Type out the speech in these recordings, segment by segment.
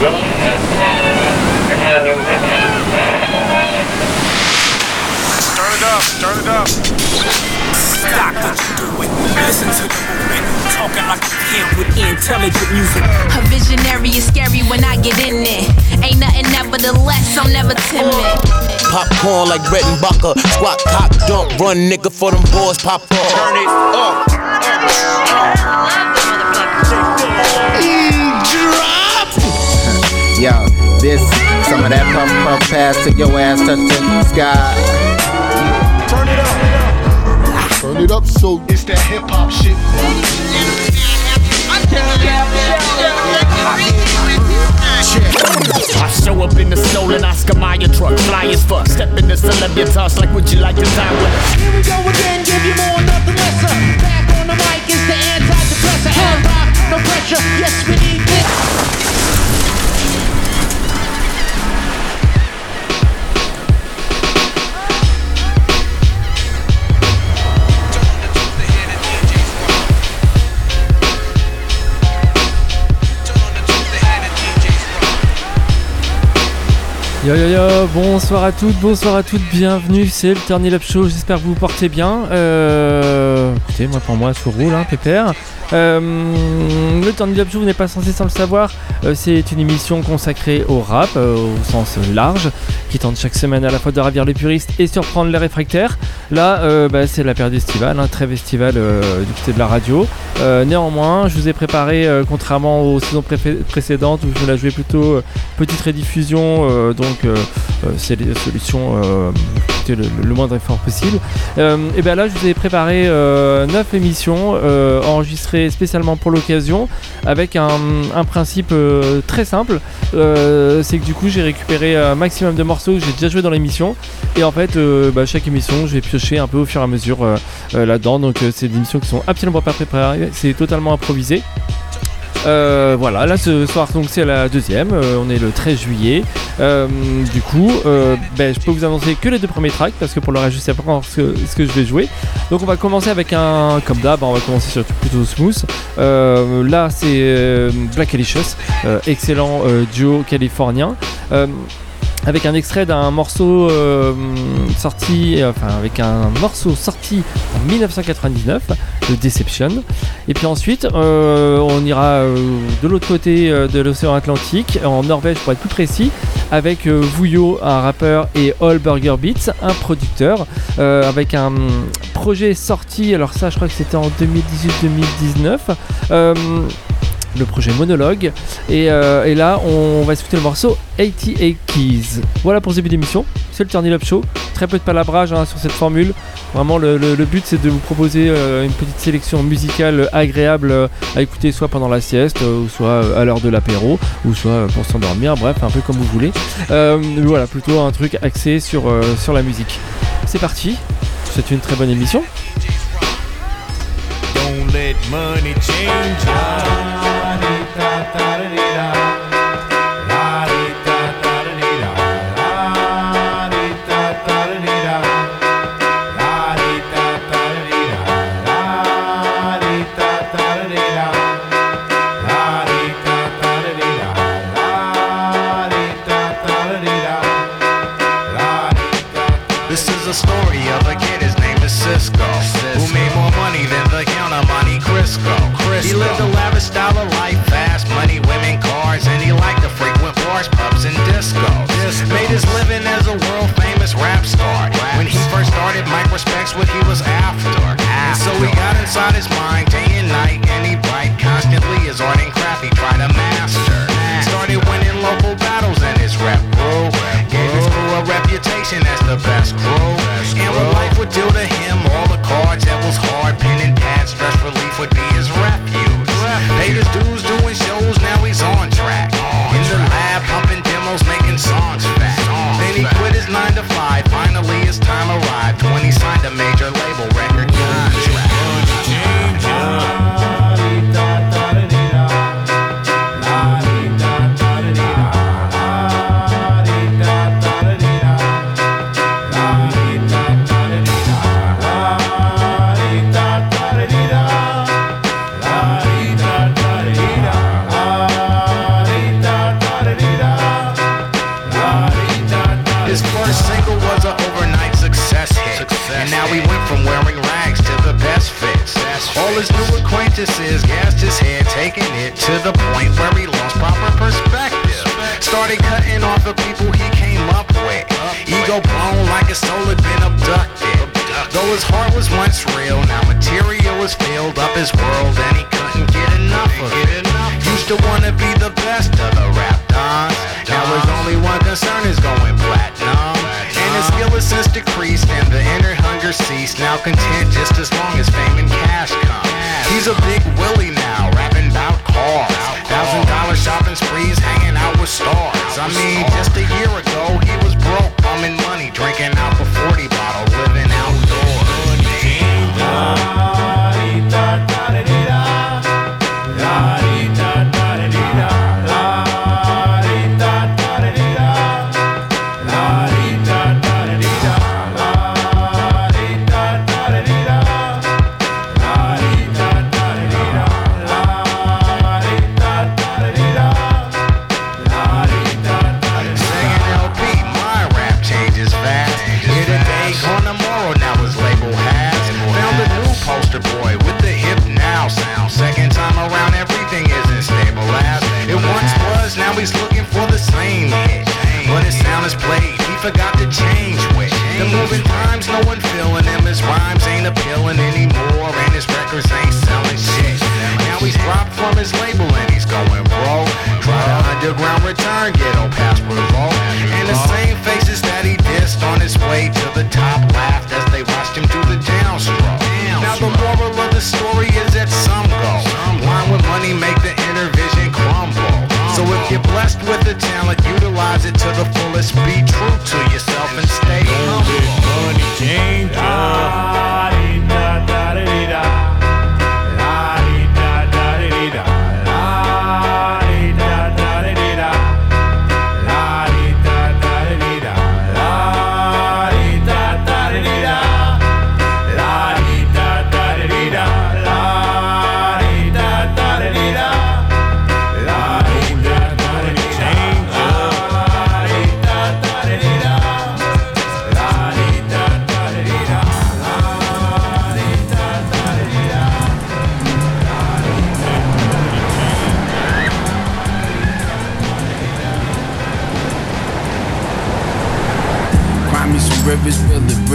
Turn it up, turn it up. Stop what you doing. Listen to the movement. Talking like a kid with intelligent music. A visionary is scary when I get in it. Ain't nothing nevertheless, I'm never timid. Popcorn like Brett and Bucker. Squat, cock, dump, run, nigga, for them boys pop up. Turn it up. Yo, this, some of that pump pump pass to your ass touch the sky. Turn it up. Turn it up so It's that hip hop shit. I show up in the stolen Oscar Mayer truck, fly as fuck. Step in the celebritas like, would you like to die with? Here we go again, give you more, nothing lesser. Back on the mic is the antidepressant. And rock, no pressure. Yes, we need this. Yo yo yo, bonsoir à toutes, bonsoir à toutes, bienvenue, c'est le Turn Up Show, j'espère que vous vous portez bien. Euh, écoutez, moi pour moi, tout roule, hein, pépère. Euh, le Turn Up Show, vous n'êtes pas censé sans le savoir, euh, c'est une émission consacrée au rap, euh, au sens large, qui tente chaque semaine à la fois de ravir les puristes et surprendre les réfractaires. Là, bah, c'est la période estivale, un trêve estival euh, du côté de la radio. Néanmoins, je vous ai préparé, contrairement aux saisons précédentes où je la jouais plutôt petite rediffusion, donc c'est les solutions euh, le, moindre effort possible. Euh, et bien là, je vous ai préparé 9 émissions euh, enregistrées spécialement pour l'occasion avec un, principe euh, très simple. Euh, c'est que du coup, j'ai récupéré un maximum de morceaux que j'ai déjà joué dans l'émission. Et en fait, euh, bah, chaque émission, je vais piocher un peu au fur et à mesure euh, euh, là-dedans. Donc, euh, c'est des émissions qui sont absolument pas préparées, c'est totalement improvisé. Euh, voilà, là ce soir donc c'est la deuxième, euh, on est le 13 juillet. Euh, du coup, ben, je peux vous annoncer que les deux premiers tracks parce que pour le reste je sais pas encore ce que, je vais jouer. Donc on va commencer avec un, comme d'hab, on va commencer sur plutôt smooth. Là c'est Black Alicious, excellent duo californien. Avec un extrait d'un morceau euh, sorti, euh, enfin avec un morceau sorti en 1999 de Deception. Et puis ensuite, euh, on ira de l'autre côté de l'océan Atlantique, en Norvège pour être plus précis, avec Vuyo, un rappeur, et All Burger Beats, un producteur, avec un projet sorti. Alors ça, je crois que c'était en 2018-2019. Le projet Monologue. Et, euh, et là, on va écouter le morceau 88 Keys. Voilà pour ce début d'émission. C'est le Turn Up Show. Très peu de palabrage hein, sur cette formule. Vraiment, le, but, c'est de vous proposer euh, une petite sélection musicale agréable euh, à écouter soit pendant la sieste, ou soit à l'heure de l'apéro, ou soit pour s'endormir. Bref, un peu comme vous voulez. Voilà, plutôt un truc axé sur, sur la musique. C'est parti. C'est une très bonne émission. He lived a lavish style of life, fast money, women, cars, and he liked to frequent bars, pubs, and discos. Made his living as a world famous rap star. When he first started, Mike respects what he was after. And so he got inside his mind day and night, and he bright constantly his art and craft he tried to master. Started winning local battles and his rap grew. Gave his crew a reputation as the best crew. And what life would do to him, all the cards that was hard, pen and pad, stress relief would be his refuge. Paid his dues doing shows, now he's on track. In the lab, pumping demos, making songs fat. Then he quit his 9 to 5, finally his time arrived when he signed a major label record contract. Practices, gassed his head, taking it to the point where he lost proper perspective. Started cutting off the people he came up with. Ego blown like his soul had been abducted. Though his heart was once real, now material was filled up his world and he couldn't get enough of it. Used to wanna be the best of the rap dons. Now his only one concern is going platinum. And his skill has since decreased and the inner hunger ceased. Now content just as a big Willie now, rapping about cars. Thousand dollar shopping sprees, hanging out with stars. I mean, just a year ago he was broke, bumming money, drinking out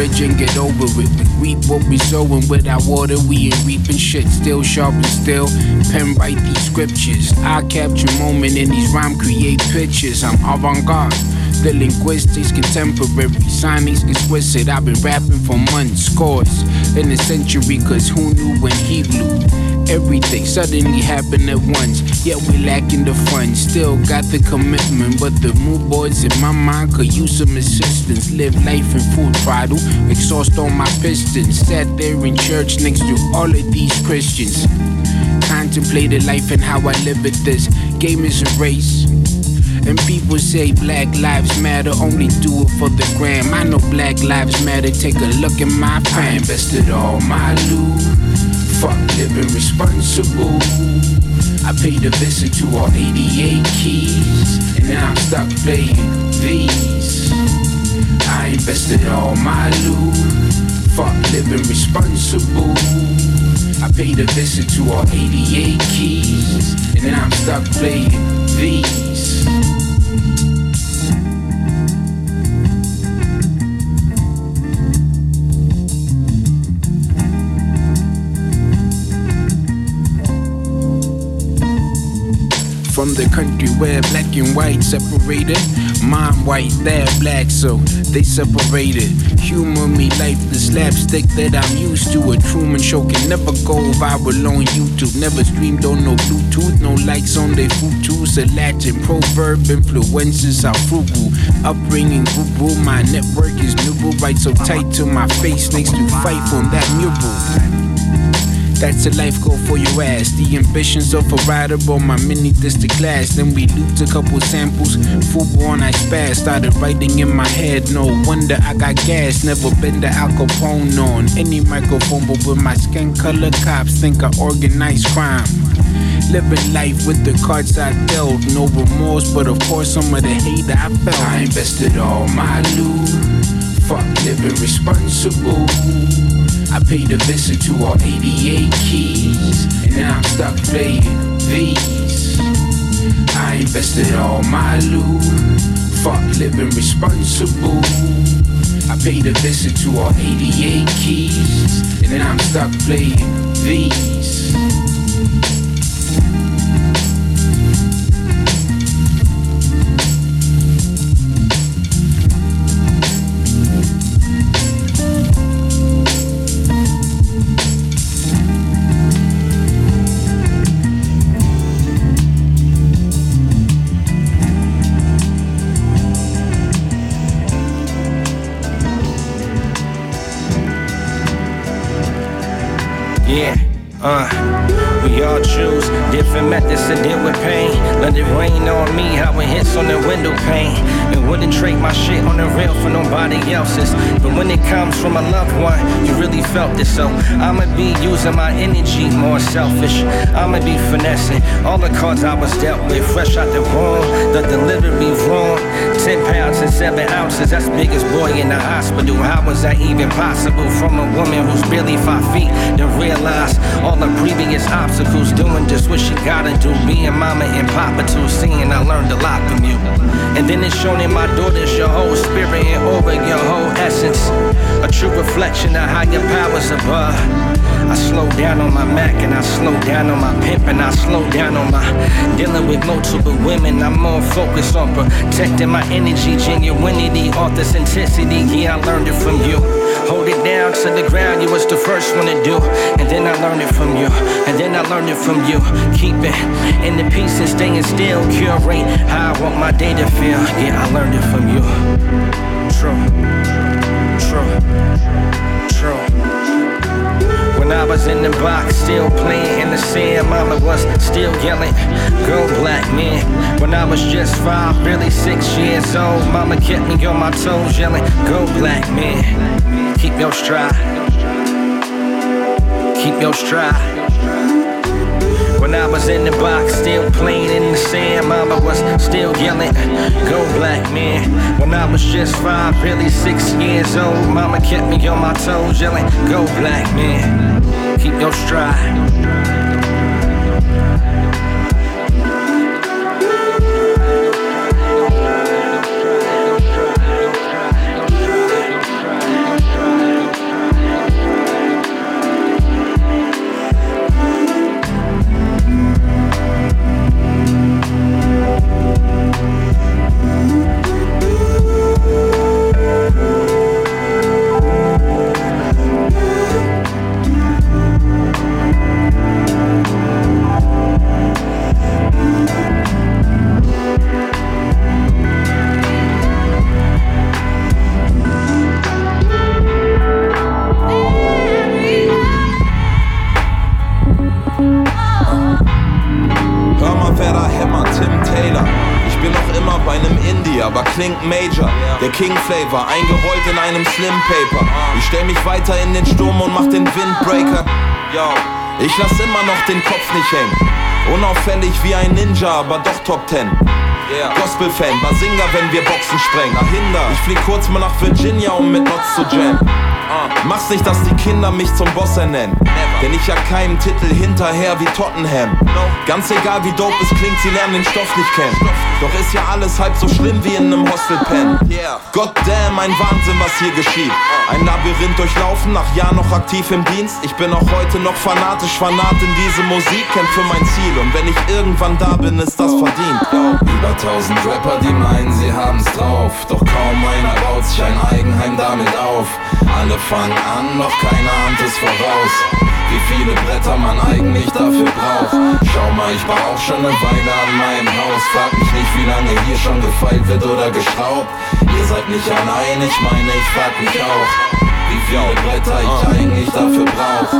bridge and get over it. Reap what we sowing without water, we ain't reaping shit. Still sharp and still, pen write these scriptures. I capture moment in these rhyme, create pictures. I'm avant-garde. The linguistics contemporary, signings twisted. I've been rapping for months, scores in a century, cause who knew when he blew? Everything suddenly happened at once, yet we lacking the funds. Still got the commitment, but the mood boards in my mind could use some assistance. Live life in full throttle, exhaust on my pistons. Sat there in church next to all of these Christians. Contemplated life and how I live at this. Game is a race. And people say Black Lives Matter, only do it for the gram. I know Black Lives Matter, take a look at my fam. Invested all my loot, fuck living responsible. I paid a visit to all 88 keys, and now I'm stuck playing these. I invested all my loot, fuck living responsible. I paid a visit to all 88 keys, and then I'm stuck playing these. The country where black and white separated. Mine white, they're black, so they separated. Humor me like the slapstick that I'm used to. A Truman Show can never go viral on YouTube. Never streamed on no Bluetooth, no likes on their Futus. A Latin proverb influences are frugal. Upbringing rural, my network is neural. Right so tight to my face, next to fight on that mural. That's a life goal for your ass. The ambitions of a rider on my mini distant class. Then we looped a couple samples. Full on I spaz. Started writing in my head. No wonder I got gas. Never been the Al Capone on any microphone, but with my skin color, cops think I organize crime. Living life with the cards I dealt. No remorse, but of course some of the hate I felt. I invested all my loot. Fuck living responsible. I paid a visit to all 88 keys, and now I'm stuck playing these. I invested all my loot, fuck living responsible. I paid a visit to all 88 keys, and then I'm stuck playing these. Uh, we all choose different methods to deal with pain. Let it rain on me, how it hits on the window pane. And wouldn't trade my shit on the rail for nobody else's. But when it comes from a loved one, you really felt it. So I'ma be using my energy more selfish. I'ma be finessing all the cards I was dealt with. Fresh out the womb, the delivery wrong. 10 pounds and 7 ounces, that's the biggest boy in the hospital. How was that even possible? From a woman who's barely 5 feet to realize all the previous obstacles. Doing just what she gotta do. Being mama and papa too. Seeing I learned a lot from you. And then it's shown in my daughters your whole spirit and over your whole essence. A true reflection of higher powers above. I slow down on my Mac and I slow down on my pimp and I slow down on my dealing with multiple women. I'm more focused on protecting my energy, genuinity, authenticity. Yeah, I learned it from you. Hold it down to the ground, you was the first one to do. And then I learned it from you, and then I learned it from you. Keep it in the and staying still. Curate how I want my day to feel. Yeah, I learned it from you. When I was in the box, still playing in the sand, mama was still yelling, Go black man. When I was just five, barely six years old, mama kept me on my toes, yelling, Go black man. Keep your stride. Keep your stride. I was in the box, still playing in the sand, mama was still yelling, Go black man. When I was just five, barely six years old, mama kept me on my toes, yelling, Go black man. Keep your stride. King Flavor, eingerollt in einem Slim Paper. Ich stell mich weiter in den Sturm und mach den Windbreaker. Yo, ich lass immer noch den Kopf nicht hängen. Unauffällig wie ein Ninja, aber doch Top Ten. Gospel-Fan, Basinga, wenn wir Boxen sprengen. Dahinter, ich flieg kurz mal nach Virginia, um mit Notz zu jammen. Mach's nicht, dass die Kinder mich zum Boss ernennen. Denn ich jag keinen Titel hinterher wie Tottenham. Ganz egal wie dope es klingt, sie lernen den Stoff nicht kennen. Doch ist ja alles halb so schlimm wie in nem Hostelpen. Goddamn, ein Wahnsinn, was hier geschieht. Ein Labyrinth durchlaufen, nach Jahren noch aktiv im Dienst. Ich bin auch heute noch fanatisch, fanat in diese Musik, kämpf für mein Ziel. Und wenn ich irgendwann da bin, ist das verdient. Über tausend Rapper, die meinen, sie haben's drauf. Doch kaum einer baut sich ein Eigenheim damit auf. Alle fangen an, doch keiner ahnt es voraus. Wie viele Bretter man eigentlich dafür braucht. Schau mal, ich baue auch schon eine Weile an meinem Haus. Frag mich nicht, wie lange hier schon gefeilt wird oder geschraubt. Ihr seid nicht allein, ich meine, ich frag mich auch. Wie viele Bretter ich eigentlich dafür brauch.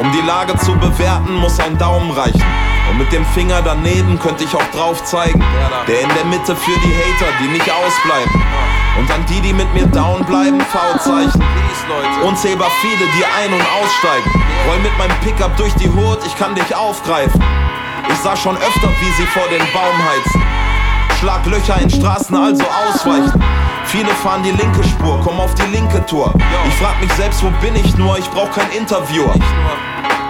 Um die Lage zu bewerten, muss ein Daumen reichen. Und mit dem Finger daneben könnte ich auch drauf zeigen. Der in der Mitte für die Hater, die nicht ausbleiben. Und an die, die mit mir down bleiben, V-Zeichen. Unzählbar viele, die ein- und aussteigen. Roll mit meinem Pickup durch die Hut, ich kann dich aufgreifen. Ich sah schon öfter, wie sie vor den Baum heizen. Schlag Löcher in Straßen, also ausweichen. Viele fahren die linke Spur, komm auf die linke Tour. Ich frag mich selbst, wo bin ich nur? Ich brauch kein Interviewer.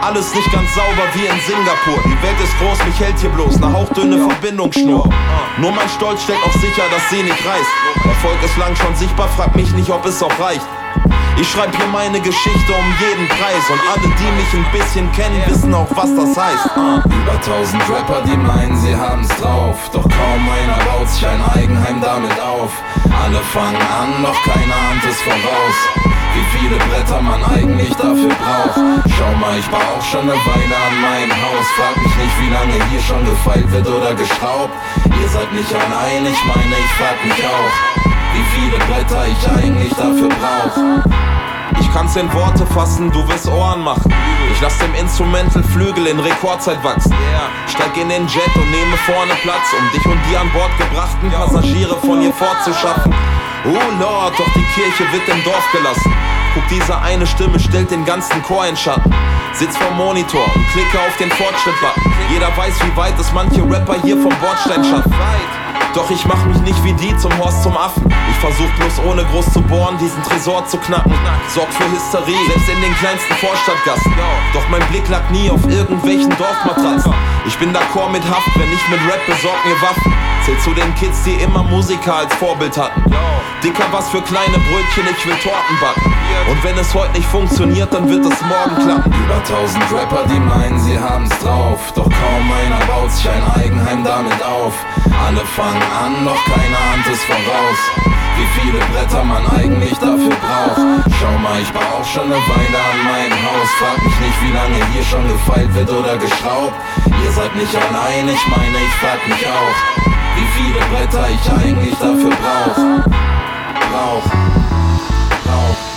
Alles nicht ganz sauber wie in Singapur. Die Welt ist groß, mich hält hier bloß eine hauchdünne Verbindungsschnur. Nur mein Stolz stellt auch sicher, dass sie nicht reißt. Erfolg ist lang schon sichtbar, frag mich nicht, ob es auch reicht. Ich schreib hier meine Geschichte um jeden Preis und alle, die mich ein bisschen kennen, wissen auch, was das heißt. Über tausend Rapper, die meinen, sie haben's drauf. Doch kaum einer baut sich ein Eigenheim damit auf. Alle fangen an, doch keiner ahnt es voraus. Wie viele Bretter man eigentlich dafür braucht. Schau mal, ich baue auch schon eine Weile an meinem Haus. Frag mich nicht, wie lange hier schon gefeilt wird oder geschraubt. Ihr seid nicht allein, ich meine, ich frag mich auch wie viele Bretter ich eigentlich dafür brauch. Ich kann's in Worte fassen, du wirst Ohren machen. Ich lass dem Instrumental Flügel in Rekordzeit wachsen. Steig in den Jet und nehme vorne Platz, um dich und die an Bord gebrachten Passagiere von hier fortzuschaffen. Oh Lord, doch die Kirche wird im Dorf gelassen. Guck, diese eine Stimme stellt den ganzen Chor in Schatten. Sitz vor Monitor und klicke auf den Fortschritt-Button. Jeder weiß, wie weit es manche Rapper hier vom Bordstein schaffen. Doch ich mach mich nicht wie die zum Horst zum Affen. Ich versuch bloß ohne groß zu bohren, diesen Tresor zu knacken. Sorg für Hysterie, selbst in den kleinsten Vorstadtgassen. Doch mein Blick lag nie auf irgendwelchen Dorfmatratzen. Ich bin d'accord mit Haft, wenn nicht mit Rap, besorg mir Waffen. Zähl zu den Kids, die immer Musiker als Vorbild hatten. Dicker was für kleine Brötchen, ich will Torten backen. Und wenn es heute nicht funktioniert, dann wird es morgen klappen. Über tausend Rapper, die meinen, sie haben's drauf. Doch kaum einer baut sich ein Eigenheim damit auf. Alle fangen an, doch keiner ahnt es voraus. Wie viele Bretter man eigentlich dafür braucht. Schau mal, ich baue auch schon eine Weile an meinem Haus. Frag mich nicht, wie lange hier schon gefeilt wird oder geschraubt. Ihr seid nicht allein, ich meine, ich frag mich auch, wie viele Bretter ich eigentlich dafür brauch. Lauf. Lauf.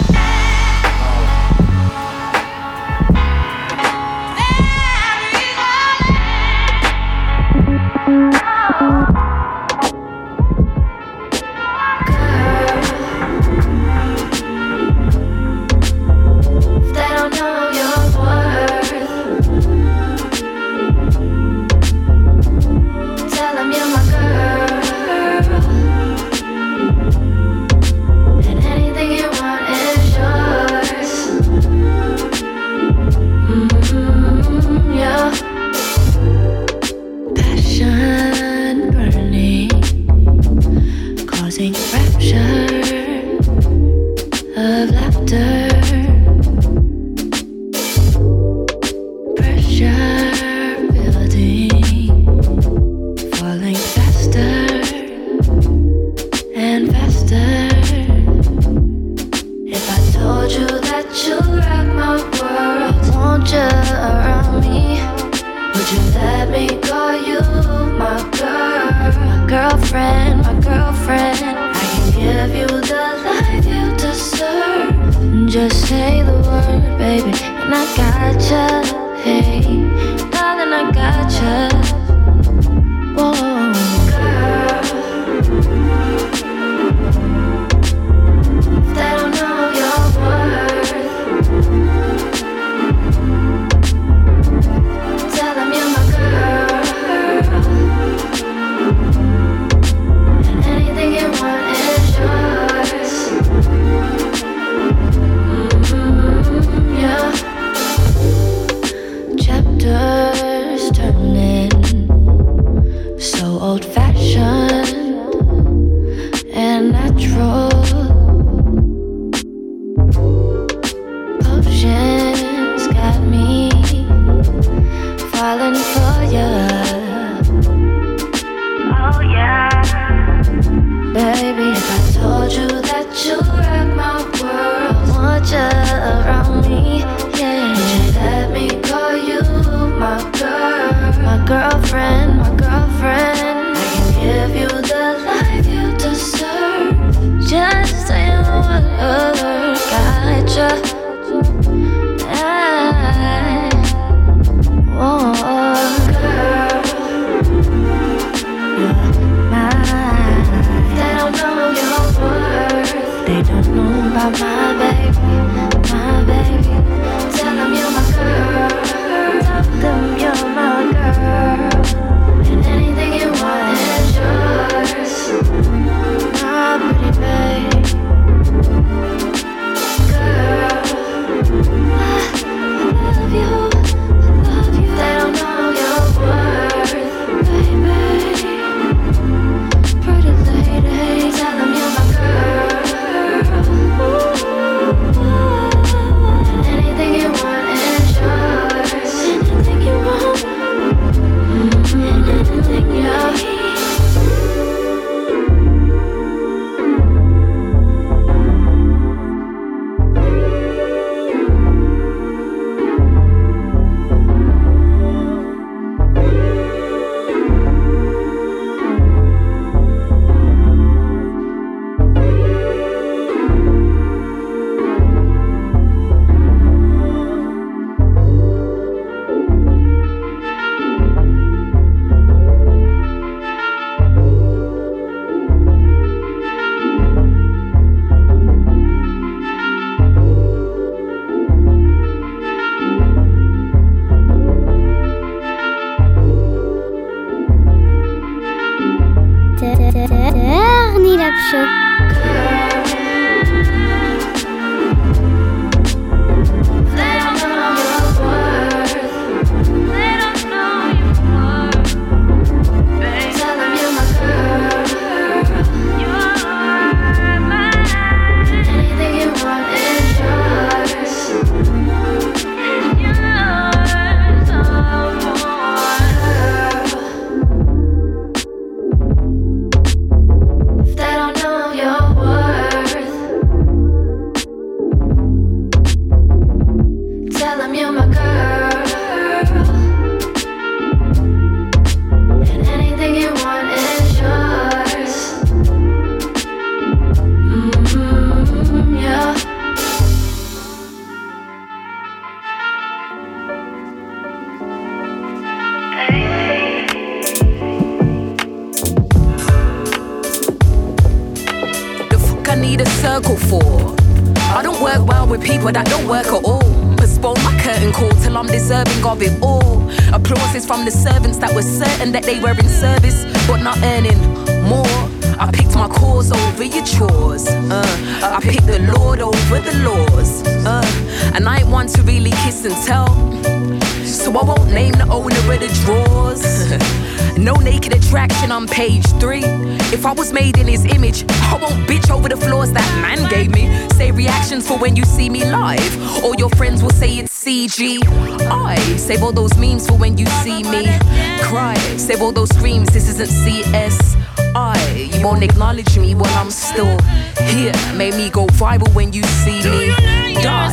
So I won't name the owner of the drawers. no naked attraction on page three. If I was made in his image, I won't bitch over the flaws that man gave me. Say reactions for when you see me live. All your friends will say it's CG. I save all those memes for when you see me cry. Save all those screams, this isn't CS. I, you won't acknowledge me while I'm still here. Made me go viral when you see me die.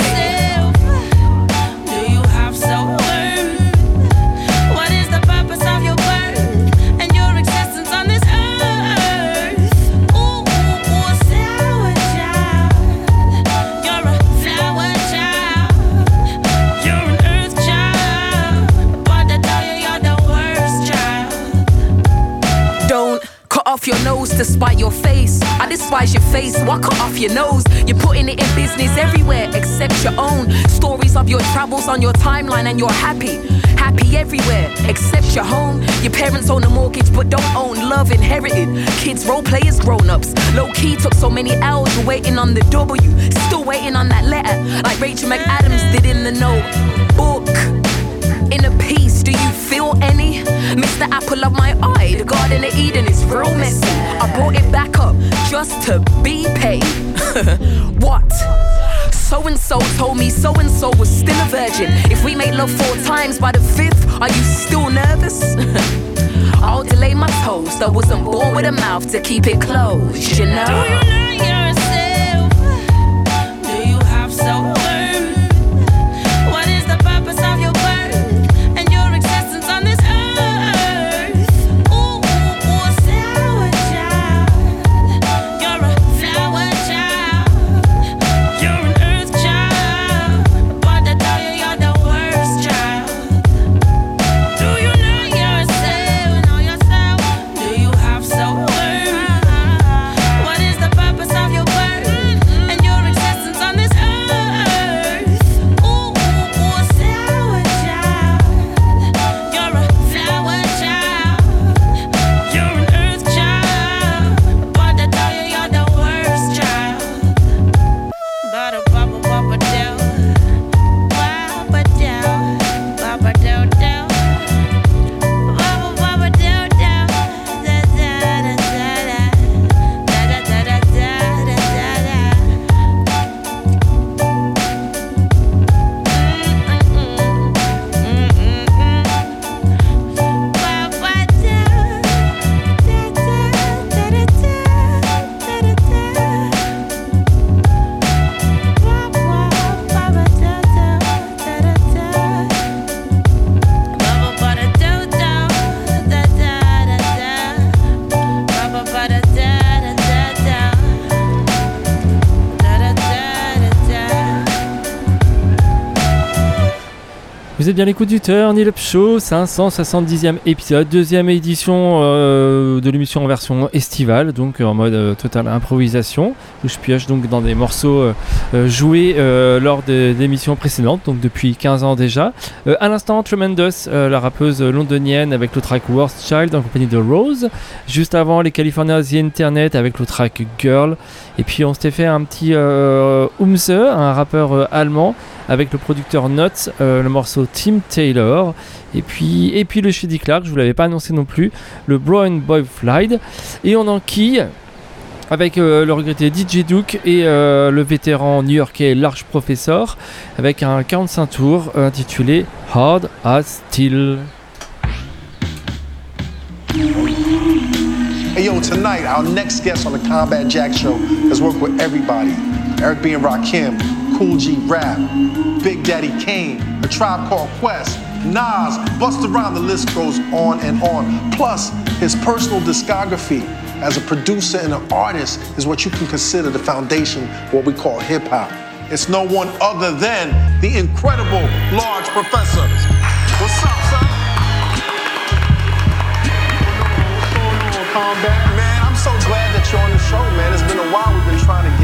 Your nose to spite your face. I despise your face, why cut off your nose? You're putting it in business everywhere except your own. Stories of your travels on your timeline and you're happy. Happy everywhere except your home. Your parents own a mortgage but don't own love inherited. Kids role play as grown ups. Low key took so many L's, you're waiting on the W. Still waiting on that letter, like Rachel McAdams did in the notebook. In a piece, do you feel any? Mr. Apple of my eye, the Garden of Eden is real messy. I brought it back up just to be paid. what? So and so told me so and so was still a virgin. If we made love four times by the fifth, are you still nervous? I'll delay my toast. I wasn't born with a mouth to keep it closed, you know? Bien l'écoute du Turn It Up Show, 570e épisode, deuxième édition euh, de l'émission en version estivale, donc en mode euh, totale improvisation, où je pioche donc dans des morceaux euh, euh, joués lors des émissions précédentes, donc depuis 15 ans déjà. À l'instant, Tremendous, la rappeuse londonienne avec le track Worst Child en compagnie de Rose. Juste avant, les Californiens The Internet avec le track Girl. Et puis on s'était fait un petit Umse, un rappeur allemand avec le producteur Nuts, euh, le morceau Tim Taylor. Et puis, et puis le Shady Clark, je vous l'avais pas annoncé non plus, le Brown Boy Flight. Et on enquille avec euh, le regretté DJ Duke et euh, le vétéran new-yorkais Large Professor avec un 45 tours intitulé Hard as Steel. Hey yo, tonight our next guest on the Combat Jack Show has worked with everybody. Eric B. and Rakim, Kool G Rap, Big Daddy Kane, A Tribe Called Quest, Nas, Busta Rhymes, the list goes on and on. Plus, his personal discography as a producer and an artist is what you can consider the foundation of what we call hip hop. It's no one other than the incredible Large Professor. What's up, son? Combat, man. I'm so glad that you're on the show, man. It's been a while. We've been trying to.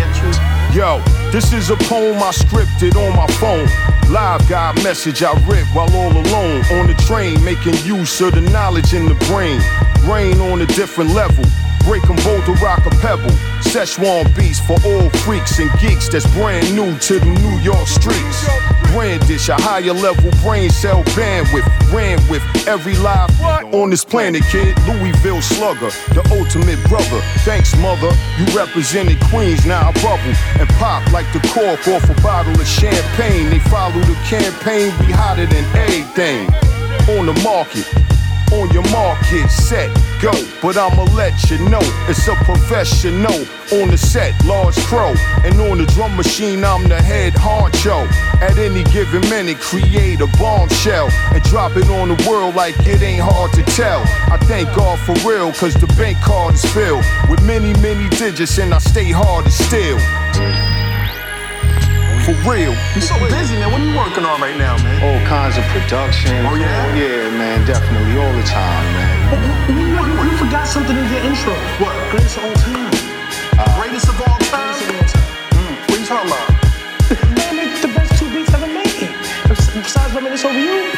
Yo, this is a poem I scripted on my phone. Live guy message I writ while all alone on the train, making use of the knowledge in the brain. Brain on a different level. Break 'em both to rock a pebble. Szechuan beats for all freaks and geeks that's brand new to the New York streets. Brandish a higher level brain cell bandwidth. Ran with every live on this planet, kid. Louisville slugger, the ultimate brother. Thanks, mother. You represented Queens, now I bubble and pop like the cork off a bottle of champagne. They follow the campaign, be hotter than anything. On the market, on your market, set, go. But I'ma let you know it's a professional on the set, large pro. And on the drum machine, I'm the head honcho. At any given minute, create a bombshell and drop it on the world like it ain't hard to tell. I thank God for real, cause the bank card is filled with many, many digits, and I stay hard as steel. For real. You're so busy, man. What are you working on right now, man? All kinds of production. Oh, yeah? Yeah, man, definitely all the time, man. You, you, you forgot something in your intro. What? Greatest of all time. Greatest of all time? Mm, What are you talking about? Man, it's the best two beats ever made. Besides reminisce over you,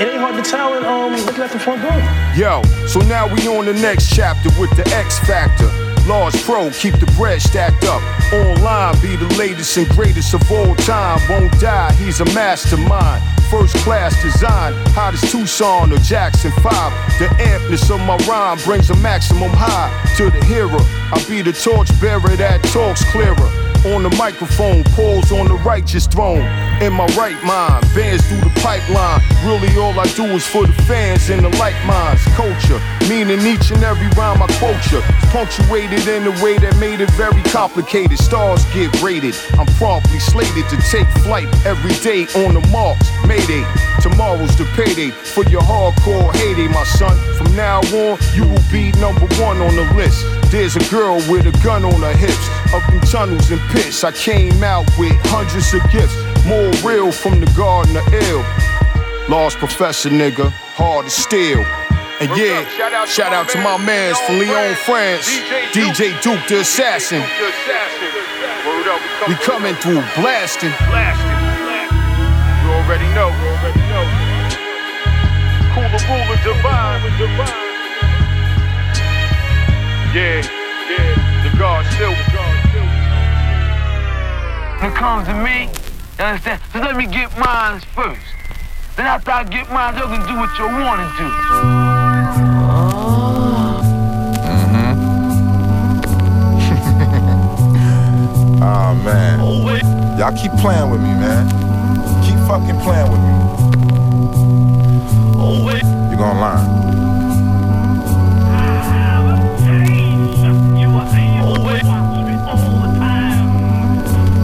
it ain't hard to tell and um, looking at the front door. Yo, so now we on the next chapter with the X Factor. Large Pro, keep the bread stacked up. Online, be the latest and greatest of all time. Won't die, he's a mastermind. First class design, hot as Tucson or Jackson 5. The ampness of my rhyme brings a maximum high to the hearer. I be the torch bearer that talks clearer. On the microphone, pause on the righteous throne. In my right mind, bands through the pipeline. Really, all I do is for the fans and the like minds. Culture, meaning each and every rhyme I quote you. It's punctuated in a way that made it very complicated. Stars get rated. I'm promptly slated to take flight every day on the marks. Mayday, tomorrow's the payday for your hardcore heyday, my son. From now on, you will be number one on the list. There's a girl with a gun on her hips. Up in tunnels and pits, I came out with hundreds of gifts. More real from the garden of ill. Lost professor, nigga, hard as steel. And yeah, shout out shout to my mans from Lyon, France, DJ Duke the Assassin. We coming through blasting. You already know. Cooler ruler divine. Yeah, yeah, the God still. When it comes to me, you understand? So let me get mine first. Then after I get mine, you can do what you want to do. Oh man. Y'all keep playing with me, man. Keep fucking playing with me. You're gonna learn.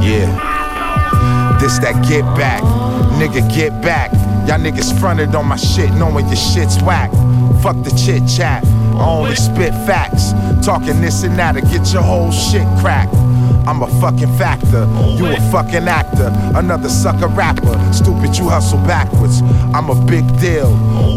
Yeah. This that get back. Nigga, get back. Y'all niggas fronted on my shit knowing your shit's whack. Fuck the chit chat. I only spit facts. Talking this and that to get your whole shit cracked. I'm a fucking factor. You a fucking actor. Another sucker rapper. Stupid, you hustle backwards. I'm a big deal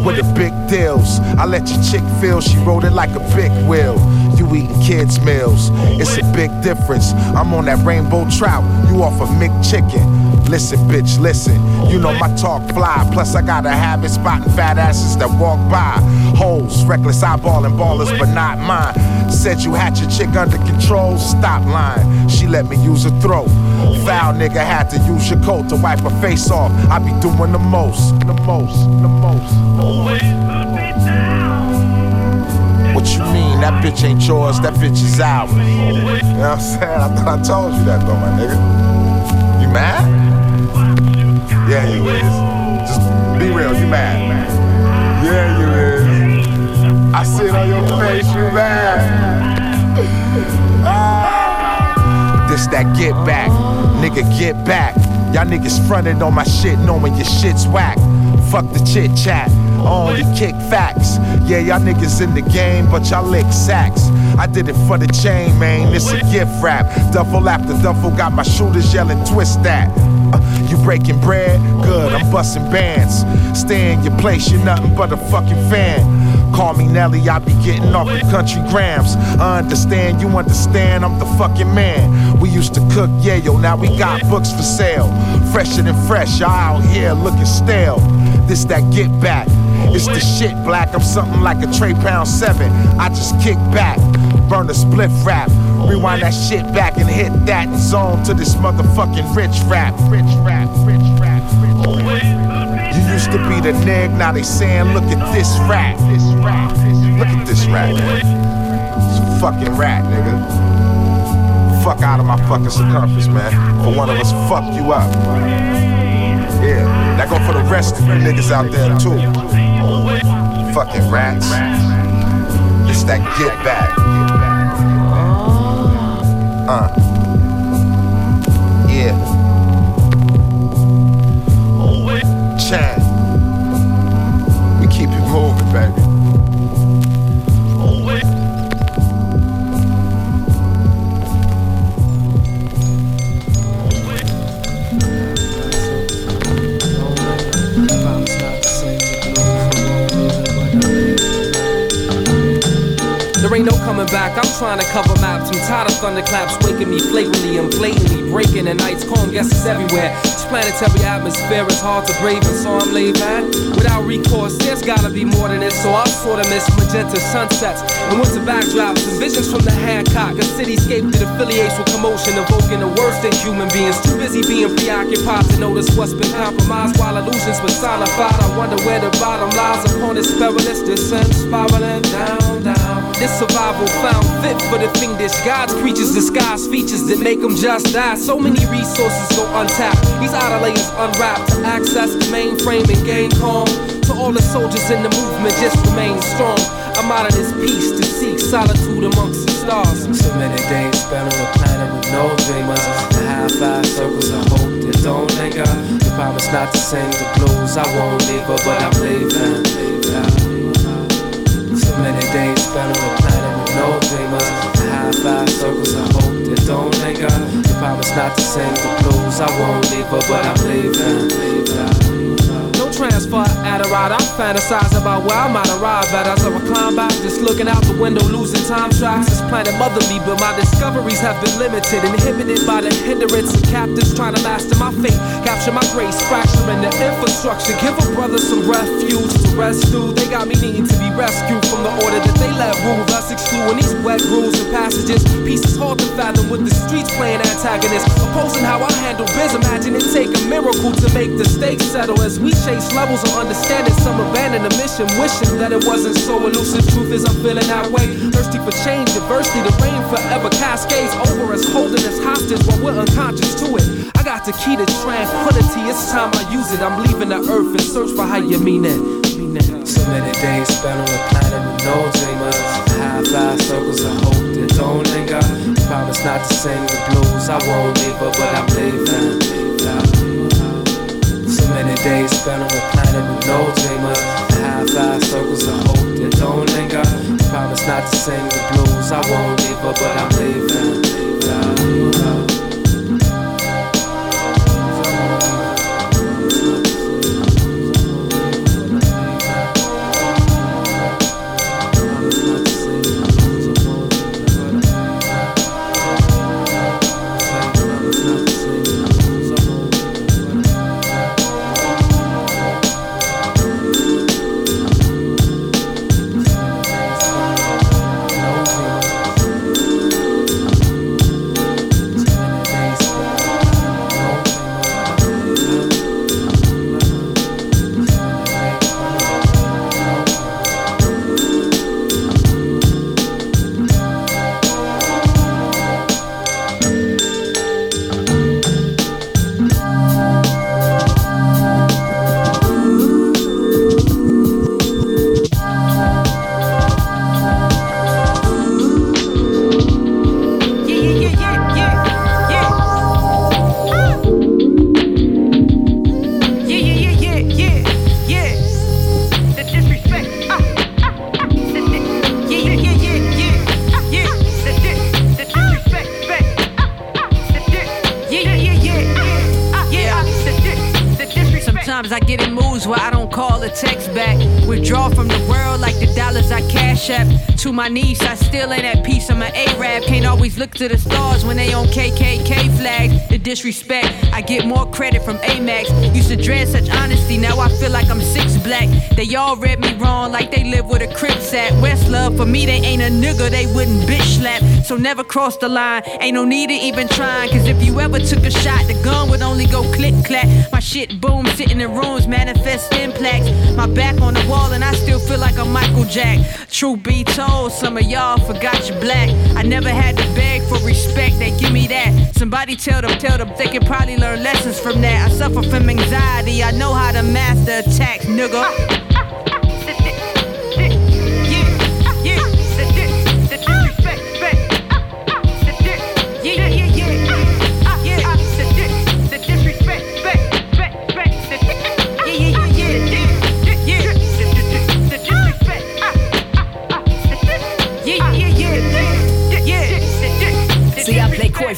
with the big deals. I let your chick feel she rode it like a big wheel. You eating kids' meals. It's a big difference. I'm on that rainbow trout. You off a McChicken. Listen, bitch, listen. You know my talk fly. Plus, I got a habit spotting fat asses that walk by. Hoes, reckless eyeballing ballers, but not mine. Said you had your chick under control. Stop lying. She let me use her throat. Foul nigga had to use your coat to wipe her face off. I be doing the most, the most, the most. What you mean? That bitch ain't yours. That bitch is ours. You know what I'm saying? I thought I told you that though, my nigga. You mad? Yeah, you is. Just be real, you mad, man. Yeah, you is. I see it on your face, you mad. Ah. This that get back, nigga get back. Y'all niggas fronted on my shit knowing your shit's whack. Fuck the chit chat, I only kick facts. Yeah, y'all niggas in the game, but y'all lick sacks. I did it for the chain, man. It's a gift wrap. Duffel after duffel, got my shooters yelling, twist that. Uh, you breaking bread? Good, I'm busting bands. Stay in your place, you're nothing but a fucking fan. Call me Nelly, I be getting off the country grams. I understand, you understand, I'm the fucking man. We used to cook yayo, now we got books for sale. Fresher than fresh, y'all out here looking stale. This that get back. It's the shit black, I'm something like a Trey Pound 7. I just kick back, burn the split rap. Rewind that shit back and hit that zone to this motherfucking rich rap. Rich rap, rich rap, rich rap. You used to be the nig, now they saying, look at this rat. This. Look at this rat. It's a fucking rat, nigga. Fuck out of my fucking circumference, man. For one of us, fuck you up. Yeah, that go for the rest of you niggas out there too. Fucking rats. It's that get back. Uh. Yeah. Chan. We keep it moving, baby. Back, I'm trying to cover maps. I'm tired of thunderclaps waking me flagrantly and blatantly breaking the night's calm guesses everywhere. This planetary atmosphere is hard to brave, and so I'm laid back. Without recourse, there's gotta be more than this, so I'm sort of miss magenta sunsets and winter backdrops and visions from the Hancock. A cityscape that affiliates with commotion, evoking the worst in human beings. Too busy being preoccupied to notice what's been compromised while illusions personified. I wonder where the bottom lies upon this perilous descent, spiraling down. This survival found fit for the fiendish. God's creatures disguise features that make them just die. So many resources go untapped. These outer layers unwrapped to access the mainframe and gain calm. To all the soldiers in the movement, just remain strong. I'm out of this peace to seek solitude amongst the stars. So many days spent on a planet with no dreamers. The high five circles of hope that don't linger. The promise not to sing the blues. I won't leave her, but I'm leaving. Many on a planet with no dreamers. The high five circles of hope that don't linger. The promise not to sing the blues. I won't leave her, but I'm leaving. No transfer at a ride. I fantasize about where I might arrive at as I recline back, just looking out the window, losing time tracks. This planet motherly, but my discoveries have been limited, inhibited by the hindrance of captives trying to master my fate, capture my grace, fracturing the infrastructure. Give a brother some refuge to through. They got me needing to be rescued from the order that they let rule, thus excluding these wet grooves and passages. Pieces hard to fathom with the streets playing antagonists, opposing how I handle biz. Imagine it take a miracle to make the stakes settle as we chase levels of understanding. Some abandon the mission, wishing that it wasn't so elusive. Truth is, I'm feeling that way. Thirsty for change, diversity, the rain forever cascades over us, holding us hostage while we're unconscious to it. I got the key to tranquility. It's time I use it. I'm leaving the earth and search for how you mean it. Mean. So many days spent on a planet with no dreamers. High five circles of hope that don't linger. Promise not to sing the blues. I won't leave her, but I'm leaving. So many days spent on a planet with no dreamers. High five circles of hope that don't linger. Promise not to sing the blues. I won't leave her, but I'm leaving. text look to the stars when they on KKK flags. The disrespect, I get more credit from Amex. Used to dread such honesty, now I feel like I'm six black. They all read me wrong like they live with a Crips at. West Love, for me, they ain't a nigga, they wouldn't bitch slap. So never cross the line, ain't no need to even trying. Cause if you ever took a shot, the gun would only go click clack. My shit boom, sitting in rooms, manifest in plaques. My back on the wall, and I still feel like I'm Michael Jack. Truth be told, some of y'all forgot you black. I never had to beg for respect, they give me that. Somebody tell them, tell them they can probably learn lessons from that. I suffer from anxiety, I know how to master attacks, nigga.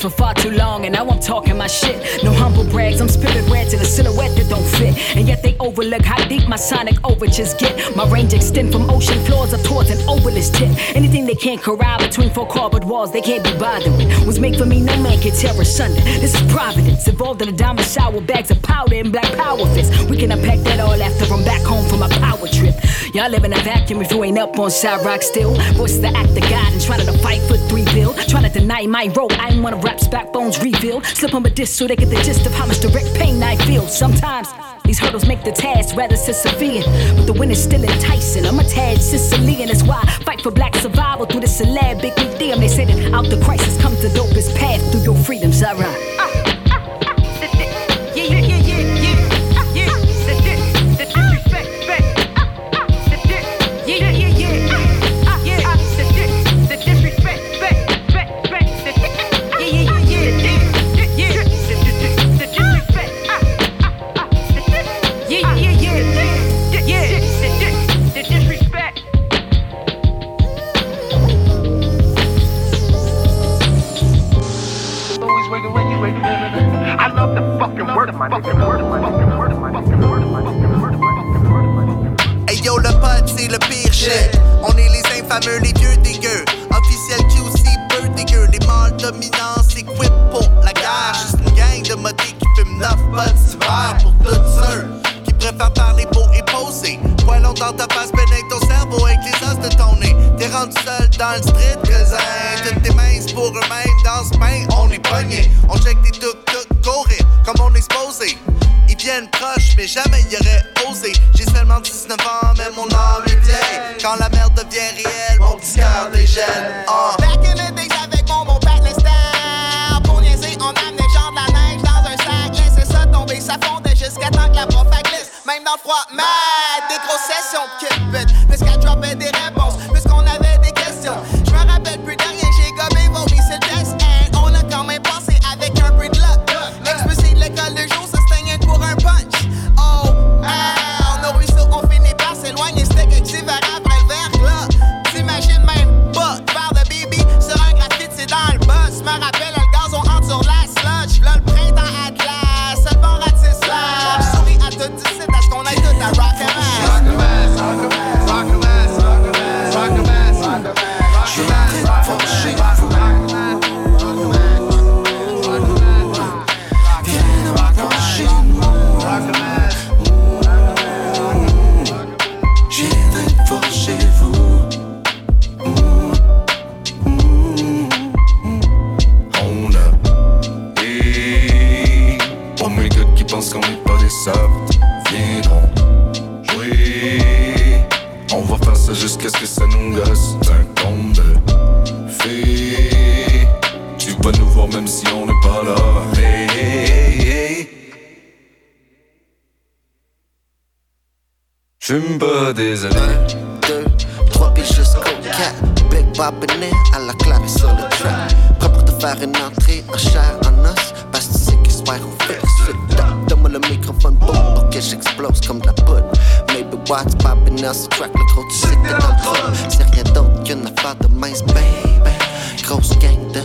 For far too long, and now I'm talking my shit. No humble brags, I'm spirit red to the silhouette that don't fit. And yet they overlook how deep my sonic overtures get. My range extend from ocean floors up towards an obelisk tip. Anything they can't corral between four cardboard walls, they can't be bothered with. Was made for me, no man can tear asunder. This is providence, involved in a diamond shower, bags of powder and black power fists. We can unpack that all after I'm back home from my power trip. Y'all live in a vacuum if you ain't up on side rock still. Voice the act of God and trying to fight for three bill. Trying to deny my role, I ain't of rap's backbones revealed. Slip on a disc so they get the gist of how much direct pain I feel. Sometimes these hurdles make the task rather Sisyphean, but the win is still enticing. I'm a tad Sicilian, that's why I fight for black survival through the syllabic idiom. They say that out the crisis comes the dopest path through your freedoms. I. est les vieux dégueux. Officiel QC, peu dégueu. Les mâles dominants s'équipent pour la guerre. Juste une gang de modés qui fument 9 potes d'hiver pour tous ceux qui préfèrent parler beau et poser. Poilons dans ta face, pénètre ton cerveau avec les os de ton nez. T'es rendu seul dans le street, des J'fume pas des années. deux, trois puis jusqu'au quatre. Big Bobinet à la clave sur le track. Prêt pour te faire une entrée en chair, en os. Parce que tu sais que soir on up. Donne-moi le microphone pour que j'explose comme la poudre. Maybe what's poppin' ce track, le gros tu sais que t'es dans le. C'est rien d'autre qu'une affaire de mince, baby. Grosse gang de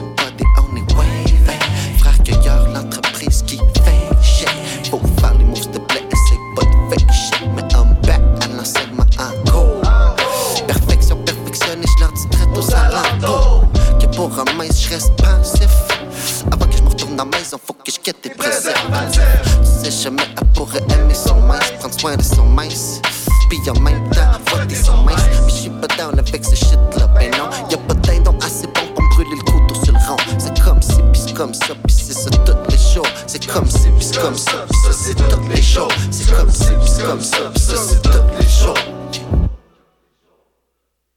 reste pensif. Avant que je me retourne à la maison, faut que je quitte tes préservatifs. Tu sais jamais, elle pourrait aimer son mince, prendre soin de son mince. Puis en même temps, voter son mince. Mais je suis pas down avec ce shit là, ben non. Y'a pas d'indon assez bon pour me brûler le couteau sur le rond. C'est comme si, pis c'est comme ça, pis c'est ça toutes les jours. C'est comme si, pis c'est comme ça, pis ça c'est toutes les jours. C'est comme si, pis c'est comme ça, pis ça c'est toutes les jours.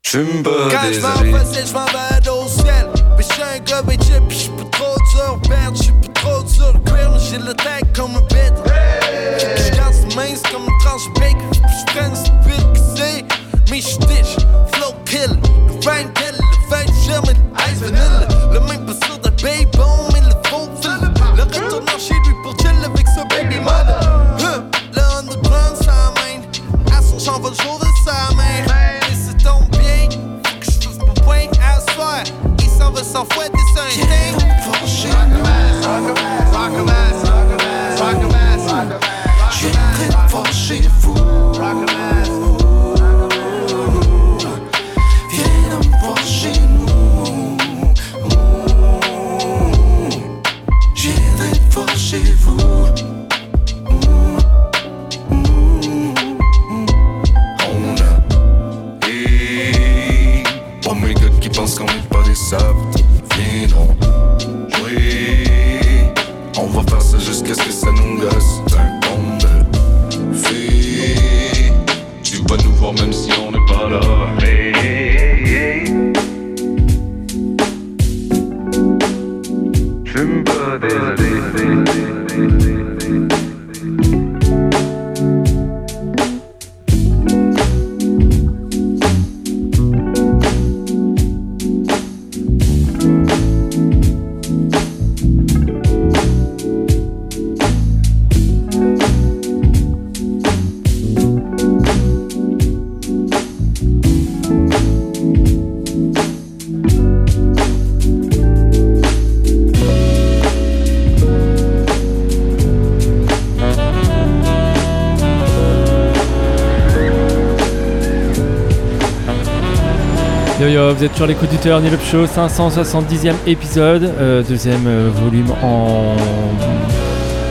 J'suis pas Quand je m'en facile, je m'en vais au ciel. Pis j'suis un gars bitch, pis j'suis pas trop dur. Merde, j'suis pas trop dur. Cuir, j'ai le tag comme un bête. J'garde ce mince comme une tranche bacon. Pit que c'est. Mais flow kill. Le rhyme kill, le vin ice vanilla. Le même pas sûr d'un baby bomb, mais le faux fil. Le retournant chez lui pour chill avec baby mother. Le underground, ça mène. À son champ, va le jour Il s'en va sans fouetter son vous êtes sur l'écoute du Turn Up Show, 570e épisode, euh, deuxième euh, volume en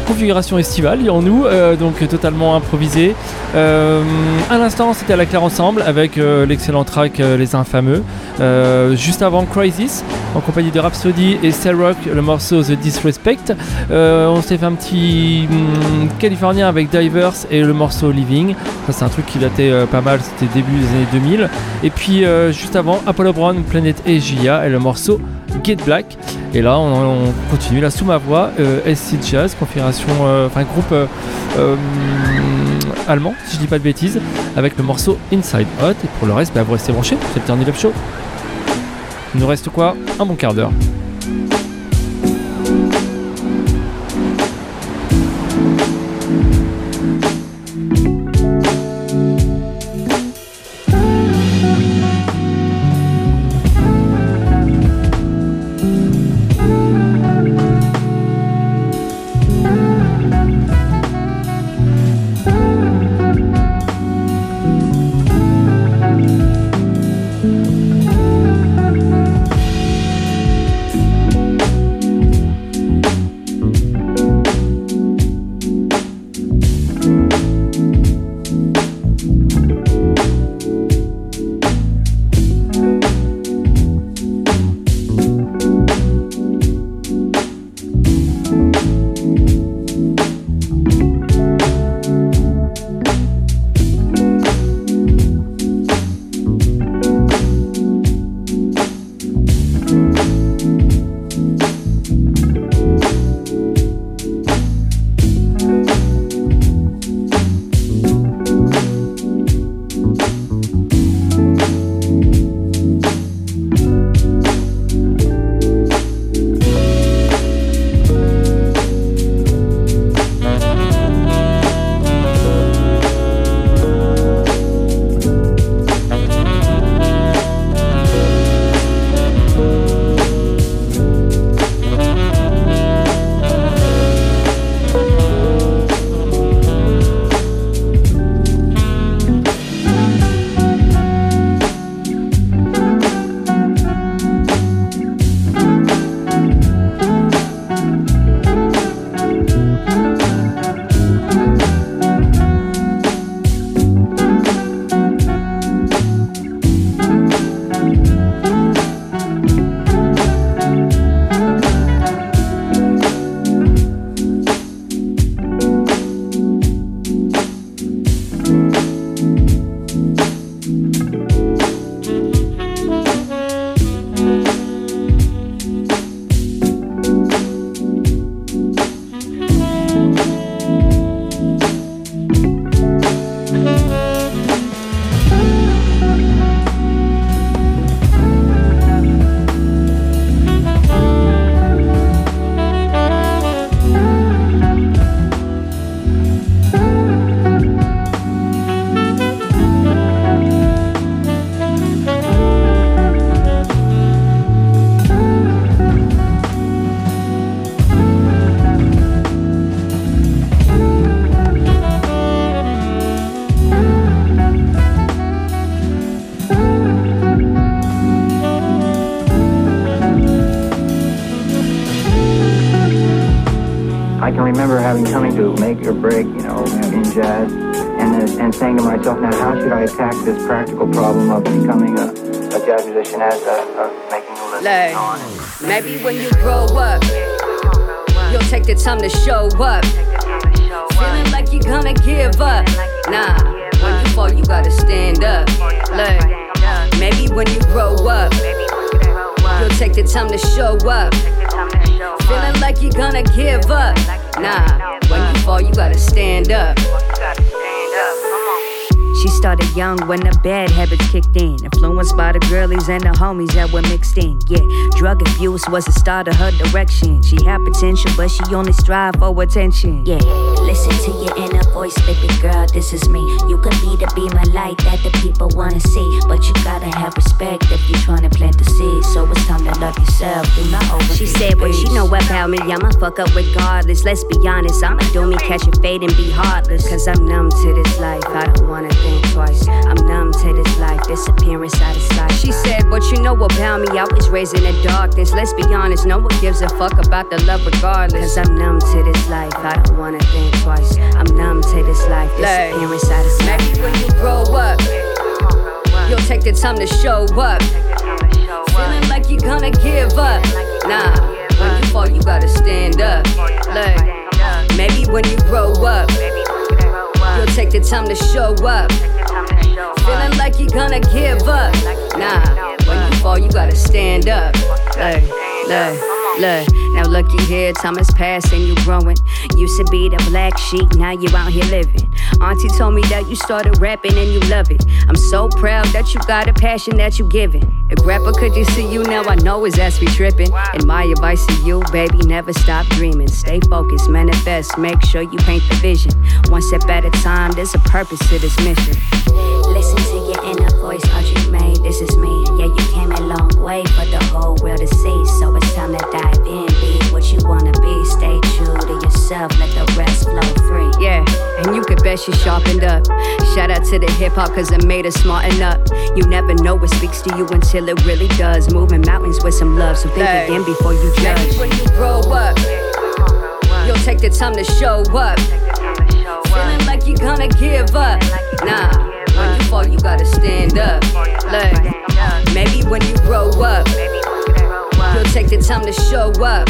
configuration estivale, dirons-nous, euh, donc totalement improvisé. À l'instant, c'était à la claire ensemble avec l'excellent track Les Infameux. Juste avant Crisis, en compagnie de Rhapsody et Rock, le morceau The Disrespect. Euh, on s'est fait un petit hum, californien avec Divers et le morceau Living. Ça, c'est un truc qui datait euh, pas mal, c'était début des années 2000. Et puis euh, juste avant, Apollo Brown, Planet Asia et le morceau Get Black. Et là, on, on continue là sous ma voix, SC Jazz, configuration, enfin groupe euh, allemand, si je dis pas de bêtises, avec le morceau Inside Hot. Et pour le reste, bah, vous restez branchés, c'est le It Up Show. Il nous reste quoi? Un bon quart d'heure. To make break, you know, in jazz, and uh, and saying to myself, now how should I attack this practical problem of becoming a, a jazz musician as a, a making a living Like, on? maybe when you grow up, you'll take the time to show up. Feeling like you're gonna give up. Nah, when you fall, you gotta stand up. Look, maybe when you grow up, you'll take the time to show up. Feeling like you're gonna give up. Nah, when you fall, you gotta stand up. She started young when the bad habits kicked in. Influenced by the girlies and the homies that were mixed in. Yeah, drug abuse was the start of her direction. She had potential, but she only strive for attention. Yeah, listen to your inner voice, baby girl. This is me. You could be the beam of light that the people wanna see, but you gotta have respect if you're trying to plant the seed. So it's time to love yourself. Do not over. She said, What you know about me, I'ma fuck up regardless. Let's be honest, I'ma do me, catch a fade and be heartless. Cause I'm numb to this life, I don't wanna think twice. I'm numb to this life, disappearance out of sight. She said, What you know about me, I was raised in the darkness. Let's be honest, no one gives a fuck about the love regardless. Cause I'm numb to this life, I don't wanna think twice. I'm numb to this life, disappearance out of sight. Maybe when you grow up, you'll take the time to show up. Feeling like you're gonna give up. Nah, when you fall, you gotta stand up. Look, maybe when you grow up, you'll take the time to show up. Feeling like you're gonna give up. Nah, when you fall, you gotta stand up. Look, look. Look, now looky here, time has passed and you growing. Used to be the black sheep, now you out here living. Auntie told me that you started rapping and you love it. I'm so proud that you got a passion that you giving. If rapper could you see you now, I know his ass be tripping. And my advice to you, baby, never stop dreaming. Stay focused, manifest, make sure you paint the vision. One step at a time, there's a purpose to this mission. Listen to your inner voice, Audrey May, this is me. Yeah, you came a long way for the whole world to see. So it's time to dive in, be what you wanna be. Stay true to yourself, let the rest flow free. Yeah, and you could bet she sharpened up. Shout out to the hip hop, cause it made her smarten up. You never know what speaks to you until it really does. Moving mountains with some love, so think Hey. again before you judge. Maybe when you grow up, you'll take the time to show up. Feeling like you're gonna give up. Nah, when you fall, you gotta stand up. Look, maybe when you grow up, you'll take the time to show up.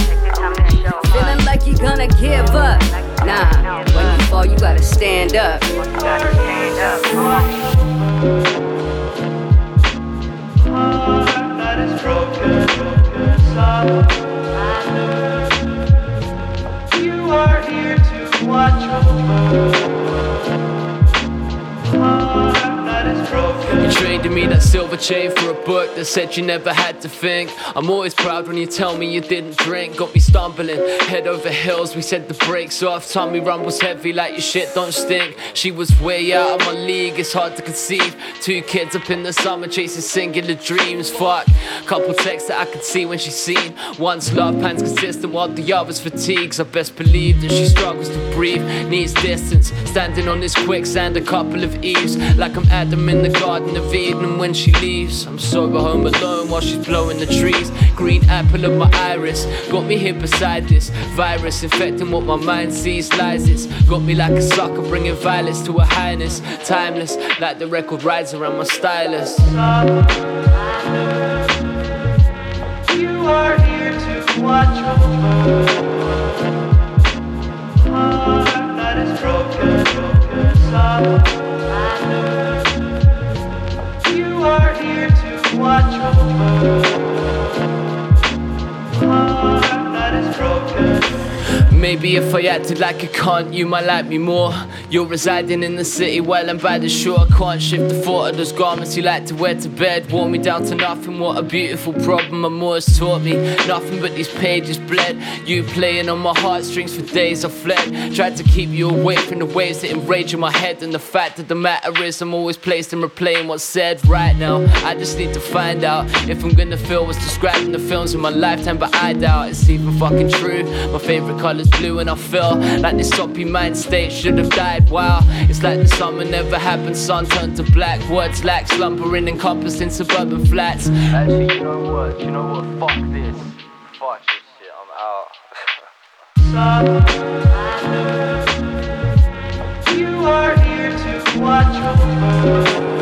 Feeling like you're gonna give up. Nah, when you fall, you gotta stand up. You are here to watch over. Traded me that silver chain for a book that said you never had to think. I'm always proud when you tell me you didn't drink. Got me stumbling, head over heels. We said the brakes off. Tummy rumbles heavy like your shit don't stink. She was way out of my league, it's hard to conceive. Two kids up in the summer chasing singular dreams. Fuck, couple texts that I could see when she's seen. One's love pan's consistent while the other's fatigues. I best believe that she struggles to breathe, needs distance. Standing on this quicksand, a couple of eaves. Like I'm Adam in the Garden of And when she leaves, I'm sober home alone while she's blowing the trees. Green apple of my iris got me here beside this virus, infecting what my mind sees. Lies it's got me like a sucker, bringing violence to a highness. Timeless, like the record rides around my stylus. You are here to watch over. Heart that is broken, You to watch Maybe if I acted like a cunt, you might like me more. You're residing in the city while I'm by the shore. I can't shift the thought of those garments you like to wear to bed. Wore me down to nothing, what a beautiful problem. My Moors taught me nothing but these pages bled. You playing on my heartstrings for days I fled. Tried to keep you away from the waves that enrage in my head. And the fact that the matter is, I'm always placed in replaying what's said right now. I just need to find out if I'm gonna feel what's described in the films in my lifetime, but I doubt it's even fucking true. My favorite color's blue and I feel like this soppy mind state should have died. Wow, it's like the summer never happened, sun turned to black, words lack, slumbering encompassed in suburban flats. Actually, you know what? You know what? Fuck this. Fuck this shit, I'm out. You are here to watch over.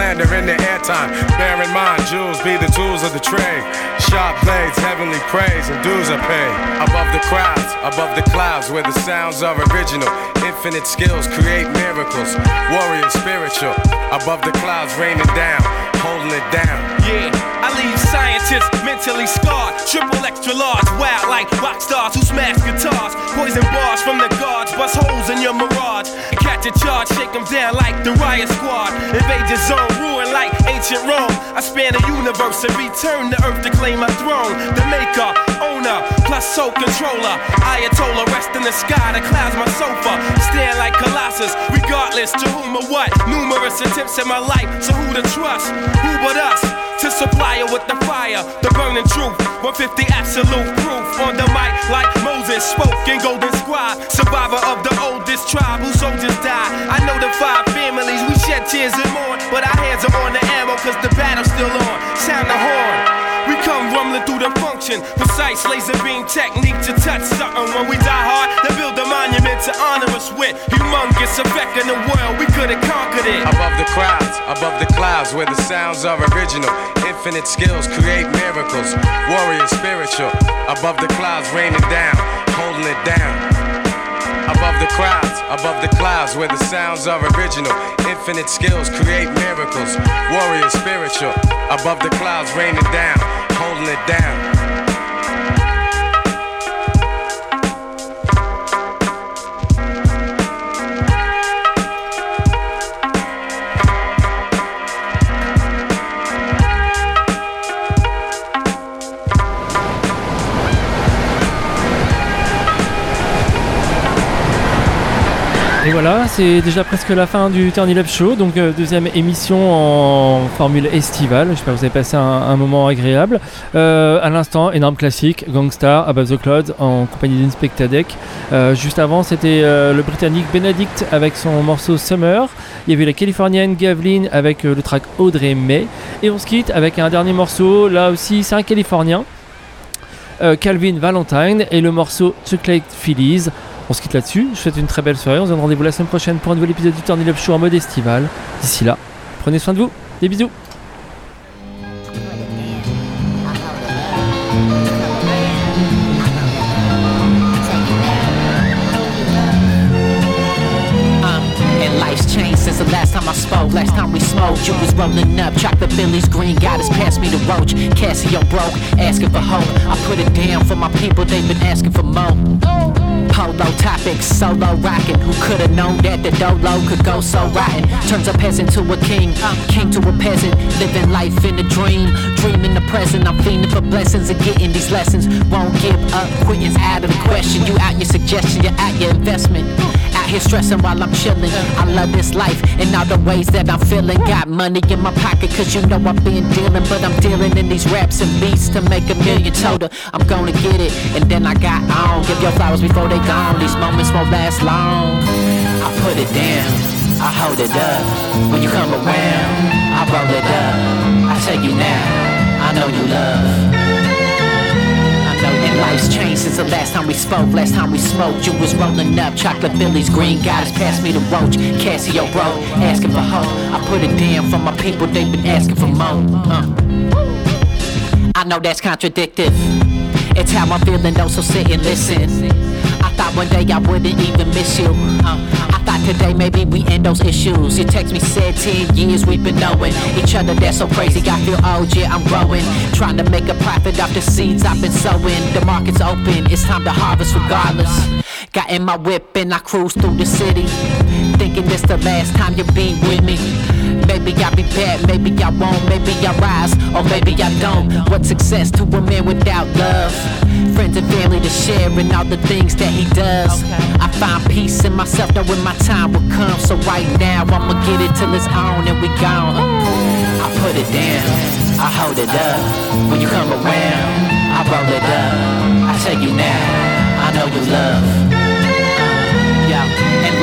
slander in the airtime. Bear in mind, jewels be the tools of the trade. Sharp blades, heavenly praise, and dues are paid. Above the crowds, above the clouds, where the sounds are original. Infinite skills create miracles. Warrior spiritual. Above the clouds, raining down, holding it down. Yeah, I leave scientists mentally scarred. Triple extra large, wild like rock stars who smash guitars. Poison bars from the guards, bust holes in your mirage. Catch a charge, shake them down like the riot squad. Invade your zone, ruin like ancient Rome. I span the universe and return to earth to claim my throne. The maker, owner, plus soul controller. Ayatollah, rest in the sky, the clouds my sofa. Stand like Colossus, regardless to whom or what. Numerous attempts in my life, so who to trust? Who but us? To supply her with the fire, the burning truth. 150 absolute proof on the mic, like Moses spoke in Golden Scribe. Survivor of the oldest tribe whose soldiers died. I know the five families, we shed tears and mourn. But our hands are on the ammo, cause the battle's still on. Sound the horn. We come rumbling through the function. Precise laser beam technique to touch something. When we die hard, they build a monument to honor us with. Humongous effect in the world, we could have conquered it. Above the crowds, above the clouds, where the sounds are original. Infinite skills create miracles. Warrior spiritual. Above the clouds, raining down, holding it down. Above the crowds, above the clouds, where the sounds are original. Infinite skills create miracles. Warrior spiritual. Above the clouds, raining down, holding it down. Voilà, c'est déjà presque la fin du Turn Up Show, donc euh, deuxième émission en formule estivale. J'espère que vous avez passé un, moment agréable. Euh, à l'instant, énorme classique, Gangstar, Above the Clouds, en compagnie d'Inspectadec. Euh, juste avant, c'était euh, le Britannique Benedict avec son morceau Summer. Il y avait la Californienne Gavlin avec le track Audrey May. Et on se quitte avec un dernier morceau, là aussi c'est un Californien. Calvin Valentine et le morceau Chocolate Phillies. On se quitte là-dessus. Je vous souhaite une très belle soirée. On se donne rendez-vous la semaine prochaine pour un nouvel épisode du Turn Up Show en mode estival. D'ici là, prenez soin de vous. Des bisous. You was rolling up chocolate Phillies green. Us past me the roach. Casio broke, asking for hope. I put it down for my people, they've been asking for more. Polo topics, solo rocking. Who could've known that the dolo could go so rotten? Turns a peasant to a king, king to a peasant. Living life in a dream, dream in the present. I'm fiending for blessings and getting these lessons. Won't give up, quitting's out of the question. You out your suggestion, you out your investment. Out here stressing while I'm chilling. I love this life and all the ways that I'm feeling. Got money in my pocket, cause you know I've been dealing. But I'm dealing in these raps and beats to make a million total. I'm gonna get it, and then I got on. Give your flowers before they gone. These moments won't last long. I put it down, I hold it up. When you come around, I roll it up. I tell you now, I know you love. Changed since the last time we spoke. Last time we smoked, you was rolling up chocolate Phillies green. Guys passed me the roach. Casio bro, asking for hope. I put it down for my people, they've been asking for more. Uh. I know that's contradictive. It's how I'm feeling though, so sit and listen. I thought one day I wouldn't even miss you. Uh, I thought today maybe we end those issues. You text me, said 10 years we've been knowing each other. That's so crazy. I feel old, yeah, I'm growing. Trying to make a profit off the seeds I've been sowing. The market's open, it's time to harvest regardless. Got in my whip and I cruise through the city. Thinking this the last time you'll be with me. Maybe I'll be bad, maybe I won't, maybe I rise, or maybe I don't. What success to a man without love? Friends and family to share in all the things that he does. I find peace in myself, knowing my time will come. So right now, I'ma get it till it's on and we gone. I put it down, I hold it up. When you come around, I roll it up. I tell you now, I know you love.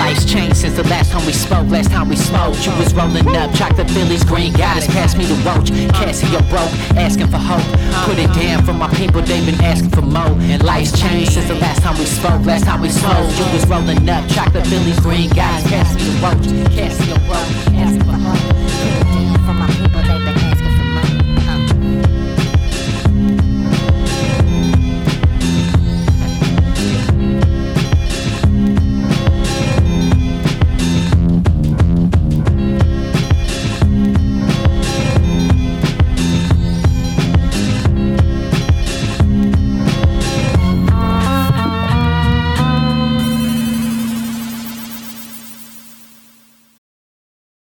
Life's changed since the last time we spoke. Last time we smoked, you was rolling up chocolate Phillies, green goddess. Pass me the roach. Cassie, broke, asking for hope. Put it down for my people, they've been asking for more. And life's changed since the last time we spoke. Last time we smoked, you was rolling up chocolate Phillies, green goddess. Pass me the roach. Cassie, broke.